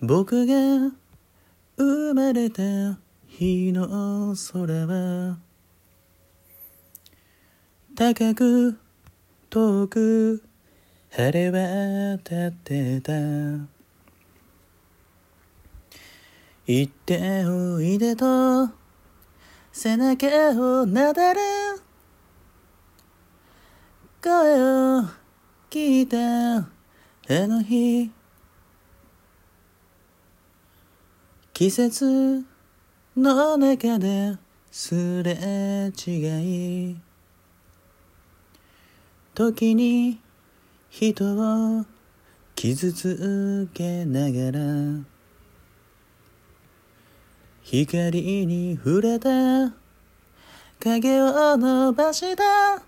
僕が生まれた日の空は高く遠く晴れ渡ってた。行っておいでと背中をなだる。声を聞いた。あの日季節の中ですれ違い時に人を傷つけながら光に触れた影を伸ばした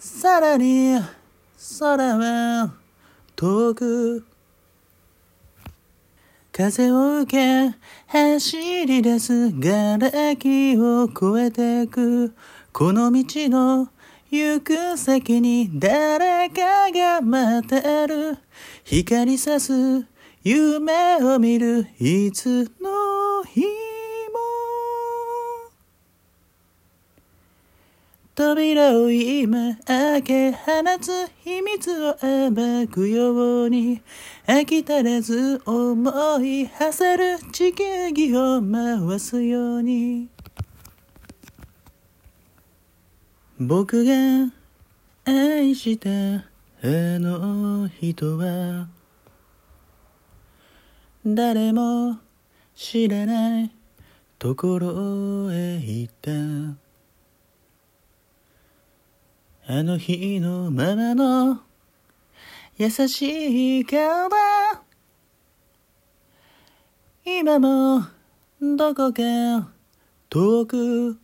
さらに空は遠く風を受け走り出す。瓦礫を越えてく。この道の行く先に誰かが待ってる。光さす夢を見る。いつの日も扉を今開け放つ秘密を暴くように飽き足らず思いはせる地球儀を回すように。僕が愛したあの人は誰も知らないところへ行った。あの日のままの優しい顔だ。今もどこか遠く。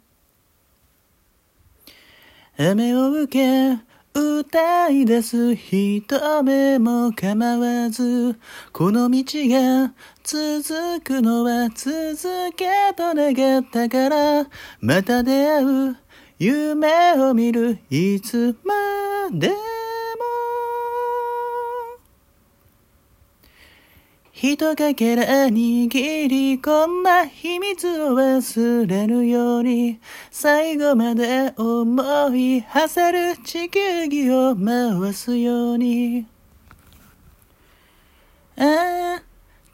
雨を受け歌い出す人目も構わずこの道が続くのは続けと願ったからまた出会う夢を見るいつまでも人かけら握り込んだ秘密を忘れるように最後まで思いはせる地球儀を回すようにああ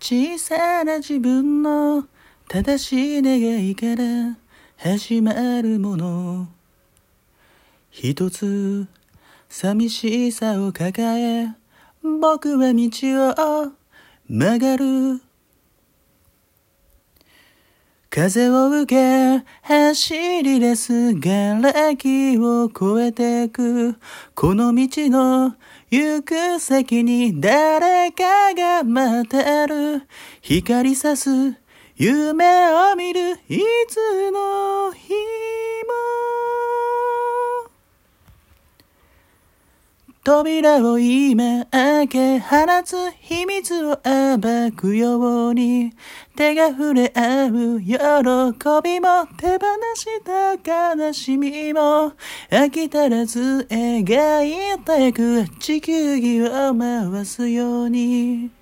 小さな自分の正しい願いから始まるもの一つ寂しさを抱え僕は道を曲がる。風を受け走り出す瓦礫を越えてく。この道の行く先に誰かが待ってる。光さす夢を見るいつの扉を今開け放つ秘密を暴くように。手が触れ合う喜びも手放した悲しみも。飽き足らず描いてく地球儀を回すように。